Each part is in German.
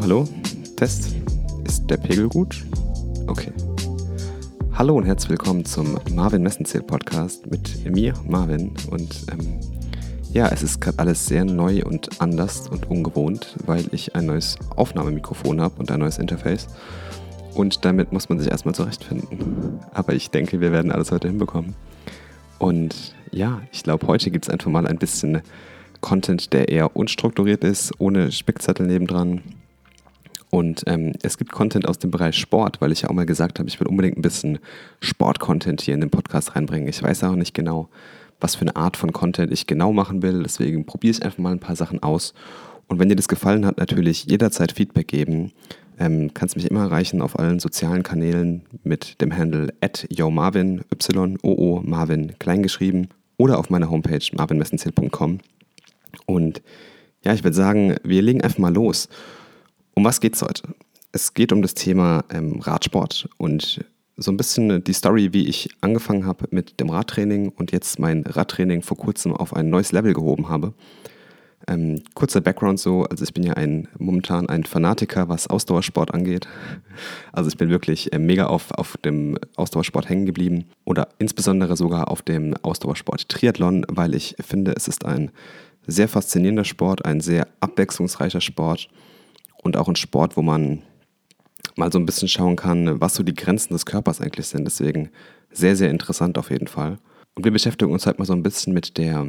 Hallo? Test? Ist der Pegel gut? Okay. Hallo und herzlich willkommen zum Marvin Messenzähl Podcast mit mir, Marvin. Und ähm, ja, es ist gerade alles sehr neu und anders und ungewohnt, weil ich ein neues Aufnahmemikrofon habe und ein neues Interface. Und damit muss man sich erstmal zurechtfinden. Aber ich denke, wir werden alles heute hinbekommen. Und ja, ich glaube, heute gibt es einfach mal ein bisschen Content, der eher unstrukturiert ist, ohne Spickzettel nebendran. Und ähm, es gibt Content aus dem Bereich Sport, weil ich ja auch mal gesagt habe, ich will unbedingt ein bisschen Sport-Content hier in den Podcast reinbringen. Ich weiß auch nicht genau, was für eine Art von Content ich genau machen will. Deswegen probiere ich einfach mal ein paar Sachen aus. Und wenn dir das gefallen hat, natürlich jederzeit Feedback geben. Ähm, kannst mich immer erreichen auf allen sozialen Kanälen mit dem Handle at yomarvin, y-o-o Marvin kleingeschrieben oder auf meiner Homepage marvinmessenzähl.com. Und ja, ich würde sagen, wir legen einfach mal los. Um was geht es heute? Es geht um das Thema ähm, Radsport und so ein bisschen die Story, wie ich angefangen habe mit dem Radtraining und jetzt mein Radtraining vor kurzem auf ein neues Level gehoben habe. Ähm, kurzer Background so, also ich bin ja ein, momentan ein Fanatiker, was Ausdauersport angeht. Also ich bin wirklich äh, mega auf, auf dem Ausdauersport hängen geblieben oder insbesondere sogar auf dem Ausdauersport Triathlon, weil ich finde, es ist ein sehr faszinierender Sport, ein sehr abwechslungsreicher Sport und auch ein Sport, wo man mal so ein bisschen schauen kann, was so die Grenzen des Körpers eigentlich sind. Deswegen sehr, sehr interessant auf jeden Fall. Und wir beschäftigen uns heute mal so ein bisschen mit der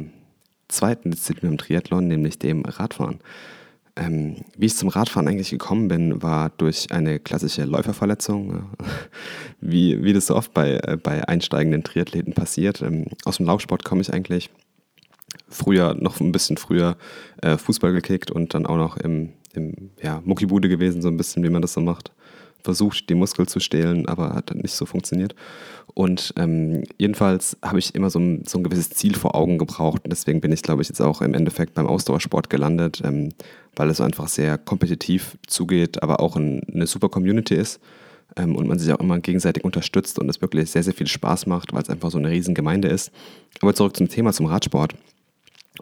zweiten Disziplin im Triathlon, nämlich dem Radfahren. Ähm, wie ich zum Radfahren eigentlich gekommen bin, war durch eine klassische Läuferverletzung, wie, wie das so oft bei, äh, bei einsteigenden Triathleten passiert. Ähm, aus dem Laufsport komme ich eigentlich früher, noch ein bisschen früher äh, Fußball gekickt und dann auch noch im, im ja, Muckibude gewesen, so ein bisschen, wie man das so macht. Versucht, die Muskel zu stehlen, aber hat dann nicht so funktioniert. Und ähm, jedenfalls habe ich immer so ein, so ein gewisses Ziel vor Augen gebraucht. Und deswegen bin ich, glaube ich, jetzt auch im Endeffekt beim Ausdauersport gelandet, ähm, weil es einfach sehr kompetitiv zugeht, aber auch ein, eine super Community ist ähm, und man sich auch immer gegenseitig unterstützt und es wirklich sehr, sehr viel Spaß macht, weil es einfach so eine riesen Gemeinde ist. Aber zurück zum Thema, zum Radsport.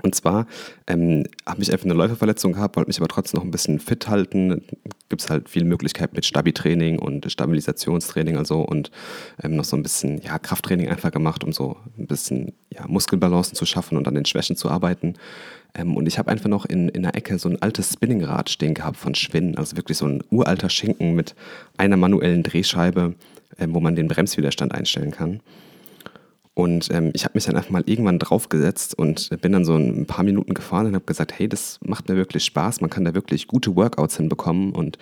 Und zwar ähm, habe ich einfach eine Läuferverletzung gehabt, wollte mich aber trotzdem noch ein bisschen fit halten. Gibt es halt viele Möglichkeiten mit Stabi-Training und Stabilisationstraining also und ähm, noch so ein bisschen ja, Krafttraining einfach gemacht, um so ein bisschen ja, Muskelbalancen zu schaffen und an den Schwächen zu arbeiten. Ähm, und ich habe einfach noch in, in der Ecke so ein altes Spinningrad stehen gehabt von Schwinn, also wirklich so ein uralter Schinken mit einer manuellen Drehscheibe, ähm, wo man den Bremswiderstand einstellen kann. Und ähm, ich habe mich dann einfach mal irgendwann draufgesetzt und bin dann so ein paar Minuten gefahren und habe gesagt, hey, das macht mir wirklich Spaß, man kann da wirklich gute Workouts hinbekommen und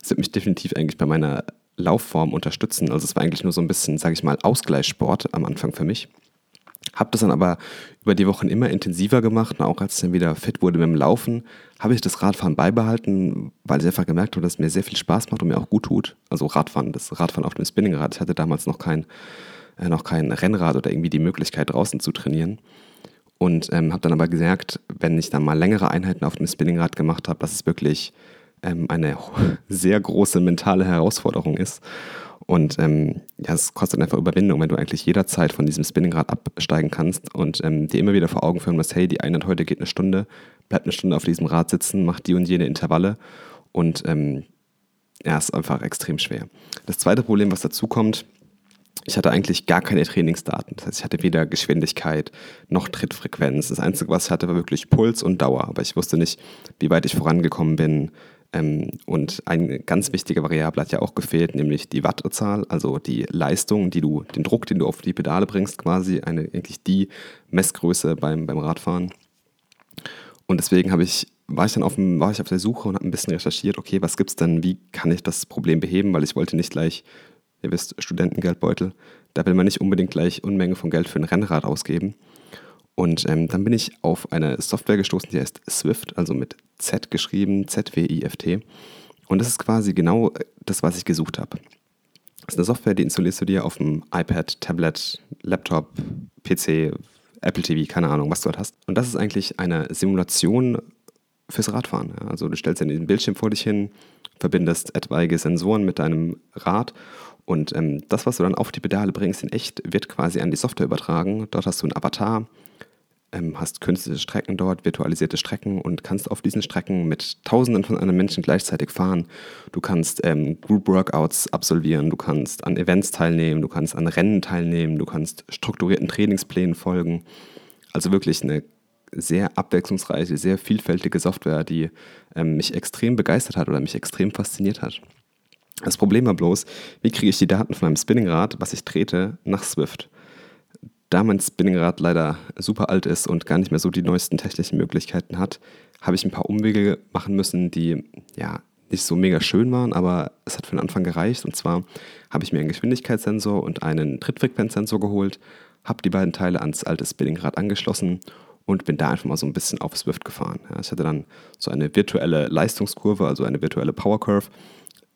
es wird mich definitiv eigentlich bei meiner Laufform unterstützen. Also es war eigentlich nur so ein bisschen, sage ich mal, Ausgleichssport am Anfang für mich. Habe das dann aber über die Wochen immer intensiver gemacht und auch als ich dann wieder fit wurde mit dem Laufen, habe ich das Radfahren beibehalten, weil ich einfach gemerkt habe, dass es mir sehr viel Spaß macht und mir auch gut tut. Also Radfahren, das Radfahren auf dem Spinningrad. Ich hatte damals noch kein noch kein Rennrad oder irgendwie die Möglichkeit draußen zu trainieren. Und ähm, habe dann aber gesagt, wenn ich dann mal längere Einheiten auf dem Spinningrad gemacht habe, dass es wirklich ähm, eine sehr große mentale Herausforderung ist. Und ähm, ja, es kostet einfach Überwindung, wenn du eigentlich jederzeit von diesem Spinningrad absteigen kannst und ähm, dir immer wieder vor Augen führen musst, hey, die Einheit heute geht eine Stunde, bleib eine Stunde auf diesem Rad sitzen, mach die und jene Intervalle. Und ähm, ja, ist einfach extrem schwer. Das zweite Problem, was dazu kommt, ich hatte eigentlich gar keine Trainingsdaten. Das heißt, ich hatte weder Geschwindigkeit noch Trittfrequenz. Das Einzige, was ich hatte, war wirklich Puls und Dauer. Aber ich wusste nicht, wie weit ich vorangekommen bin. Ähm, und eine ganz wichtige Variable hat ja auch gefehlt, nämlich die Wattzahl, also die Leistung, die du, den Druck, den du auf die Pedale bringst, quasi eine, eigentlich die Messgröße beim, beim Radfahren. Und deswegen habe ich war ich dann auf, dem, war ich auf der Suche und habe ein bisschen recherchiert, okay, was gibt es denn, wie kann ich das Problem beheben, weil ich wollte nicht gleich ihr wisst, Studentengeldbeutel, da will man nicht unbedingt gleich Unmenge von Geld für ein Rennrad ausgeben. Und ähm, dann bin ich auf eine Software gestoßen, die heißt Swift, also mit Z geschrieben, Z-W-I-F-T. Und das ist quasi genau das, was ich gesucht habe. Das ist eine Software, die installierst du dir auf dem iPad, Tablet, Laptop, PC, Apple TV, keine Ahnung, was du halt hast. Und das ist eigentlich eine Simulation fürs Radfahren. Also du stellst dir den Bildschirm vor dich hin, verbindest etwaige Sensoren mit deinem Rad und ähm, das, was du dann auf die Pedale bringst, in echt, wird quasi an die Software übertragen. Dort hast du einen Avatar, ähm, hast künstliche Strecken dort, virtualisierte Strecken und kannst auf diesen Strecken mit Tausenden von anderen Menschen gleichzeitig fahren. Du kannst ähm, Group Workouts absolvieren, du kannst an Events teilnehmen, du kannst an Rennen teilnehmen, du kannst strukturierten Trainingsplänen folgen. Also wirklich eine sehr abwechslungsreiche, sehr vielfältige Software, die ähm, mich extrem begeistert hat oder mich extrem fasziniert hat. Das Problem war bloß, wie kriege ich die Daten von meinem Spinningrad, was ich trete, nach Swift? Da mein Spinningrad leider super alt ist und gar nicht mehr so die neuesten technischen Möglichkeiten hat, habe ich ein paar Umwege machen müssen, die ja nicht so mega schön waren, aber es hat für den Anfang gereicht. Und zwar habe ich mir einen Geschwindigkeitssensor und einen Trittfrequenzsensor geholt, habe die beiden Teile ans alte Spinningrad angeschlossen und bin da einfach mal so ein bisschen auf Swift gefahren. Ja, ich hatte dann so eine virtuelle Leistungskurve, also eine virtuelle Power Curve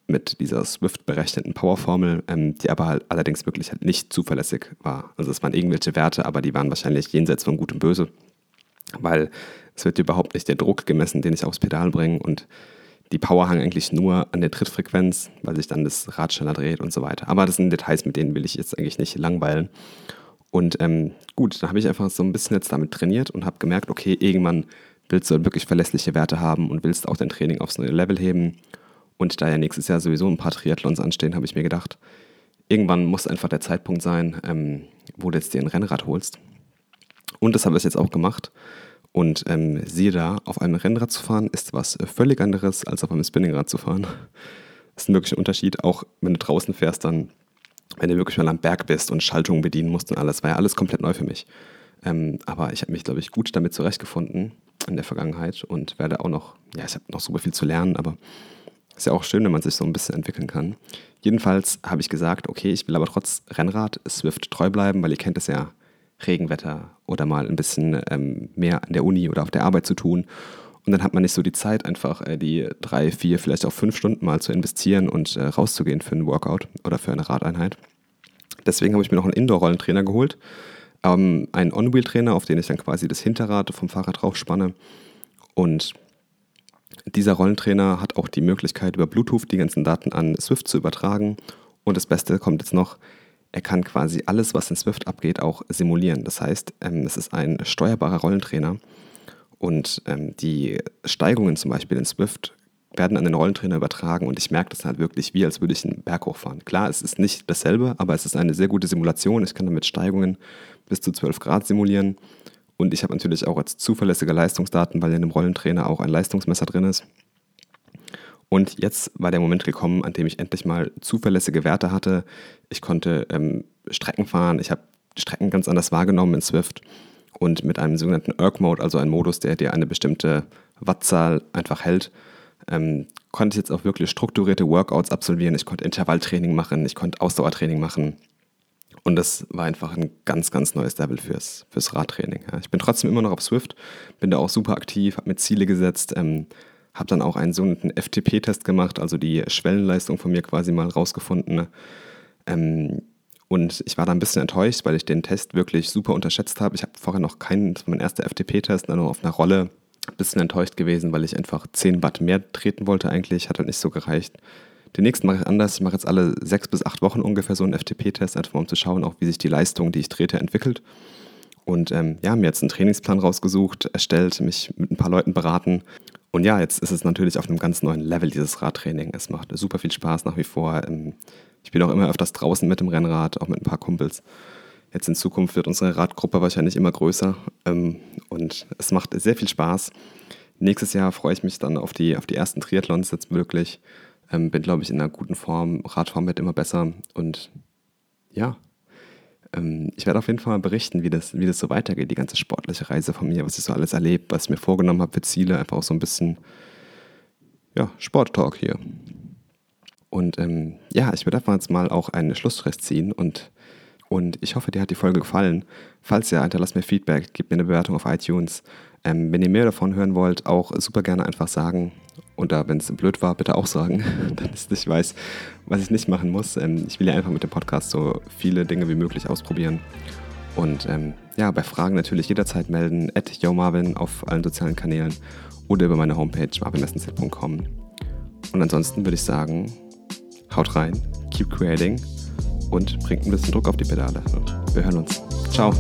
mit dieser Swift berechneten Powerformel, ähm, die aber halt allerdings wirklich halt nicht zuverlässig war. Also es waren irgendwelche Werte, aber die waren wahrscheinlich jenseits von Gut und Böse, weil es wird überhaupt nicht der Druck gemessen, den ich aufs Pedal bringe und die Power hang eigentlich nur an der Trittfrequenz, weil sich dann das Rad schneller dreht und so weiter. Aber das sind Details, mit denen will ich jetzt eigentlich nicht langweilen. Und ähm, gut, dann habe ich einfach so ein bisschen jetzt damit trainiert und habe gemerkt, okay, irgendwann willst du halt wirklich verlässliche Werte haben und willst auch dein Training aufs neue Level heben. Und da ja nächstes Jahr sowieso ein paar Triathlons anstehen, habe ich mir gedacht, irgendwann muss einfach der Zeitpunkt sein, ähm, wo du jetzt dir ein Rennrad holst. Und das habe ich jetzt auch gemacht. Und ähm, siehe da, auf einem Rennrad zu fahren ist was völlig anderes, als auf einem Spinningrad zu fahren. Das ist ein wirklicher Unterschied. Auch wenn du draußen fährst, dann, wenn du wirklich mal am Berg bist und Schaltungen bedienen musst und alles, war ja alles komplett neu für mich. Ähm, aber ich habe mich, glaube ich, gut damit zurechtgefunden in der Vergangenheit und werde auch noch, ja, ich habe noch super viel zu lernen, aber ist ja auch schön, wenn man sich so ein bisschen entwickeln kann. Jedenfalls habe ich gesagt, okay, ich will aber trotz Rennrad Swift treu bleiben, weil ihr kennt es ja, Regenwetter oder mal ein bisschen ähm, mehr an der Uni oder auf der Arbeit zu tun. Und dann hat man nicht so die Zeit, einfach äh, die drei, vier, vielleicht auch fünf Stunden mal zu investieren und äh, rauszugehen für einen Workout oder für eine Radeinheit. Deswegen habe ich mir noch einen Indoor-Rollentrainer geholt. Ähm, einen On-Wheel-Trainer, auf den ich dann quasi das Hinterrad vom Fahrrad drauf spanne. Und dieser Rollentrainer hat auch die Möglichkeit, über Bluetooth die ganzen Daten an Swift zu übertragen. Und das Beste kommt jetzt noch, er kann quasi alles, was in Swift abgeht, auch simulieren. Das heißt, ähm, es ist ein steuerbarer Rollentrainer. Und ähm, die Steigungen zum Beispiel in Swift werden an den Rollentrainer übertragen und ich merke das halt wirklich wie, als würde ich einen Berg hochfahren. Klar, es ist nicht dasselbe, aber es ist eine sehr gute Simulation. Ich kann damit Steigungen bis zu 12 Grad simulieren und ich habe natürlich auch als zuverlässige Leistungsdaten, weil in dem Rollentrainer auch ein Leistungsmesser drin ist. Und jetzt war der Moment gekommen, an dem ich endlich mal zuverlässige Werte hatte. Ich konnte ähm, Strecken fahren, ich habe Strecken ganz anders wahrgenommen in Swift und mit einem sogenannten Erg-Mode, also ein Modus, der dir eine bestimmte Wattzahl einfach hält, ähm, konnte ich jetzt auch wirklich strukturierte Workouts absolvieren. Ich konnte Intervalltraining machen, ich konnte Ausdauertraining machen. Und das war einfach ein ganz, ganz neues Level fürs, fürs Radtraining. Ja. Ich bin trotzdem immer noch auf Swift, bin da auch super aktiv, habe mir Ziele gesetzt, ähm, habe dann auch einen sogenannten FTP-Test gemacht, also die Schwellenleistung von mir quasi mal rausgefunden. Ähm, und ich war da ein bisschen enttäuscht, weil ich den Test wirklich super unterschätzt habe. Ich habe vorher noch keinen, das war mein erster FTP-Test, nur auf einer Rolle. Ein bisschen enttäuscht gewesen, weil ich einfach 10 Watt mehr treten wollte eigentlich, hat halt nicht so gereicht. Den nächsten mache ich anders. Ich mache jetzt alle sechs bis acht Wochen ungefähr so einen FTP-Test, einfach um zu schauen, auch wie sich die Leistung, die ich trete, entwickelt. Und ähm, ja, mir jetzt einen Trainingsplan rausgesucht, erstellt, mich mit ein paar Leuten beraten. Und ja, jetzt ist es natürlich auf einem ganz neuen Level, dieses Radtraining. Es macht super viel Spaß nach wie vor. Ähm, ich bin auch immer öfters draußen mit dem Rennrad, auch mit ein paar Kumpels. Jetzt in Zukunft wird unsere Radgruppe wahrscheinlich immer größer ähm, und es macht sehr viel Spaß. Nächstes Jahr freue ich mich dann auf die, auf die ersten Triathlons jetzt wirklich. Ähm, bin, glaube ich, in einer guten Form. Radfahren wird immer besser. Und ja, ähm, ich werde auf jeden Fall mal berichten, wie das, wie das so weitergeht, die ganze sportliche Reise von mir, was ich so alles erlebt, was ich mir vorgenommen habe für Ziele. Einfach auch so ein bisschen, ja, Sporttalk hier. Und ähm, ja, ich werde einfach jetzt mal auch einen Schlussstress ziehen und, und ich hoffe, dir hat die Folge gefallen. Falls ja, hinterlass mir Feedback, gib mir eine Bewertung auf iTunes. Ähm, wenn ihr mehr davon hören wollt, auch super gerne einfach sagen. Und da, wenn es blöd war, bitte auch sagen, dann ist ich weiß, was ich nicht machen muss. Ähm, ich will ja einfach mit dem Podcast so viele Dinge wie möglich ausprobieren. Und ähm, ja, bei Fragen natürlich jederzeit melden, at YoMarvin auf allen sozialen Kanälen oder über meine Homepage marvinmessenzeit.com. Und ansonsten würde ich sagen, haut rein, keep creating und bringt ein bisschen Druck auf die Pedale. Wir hören uns. Ciao.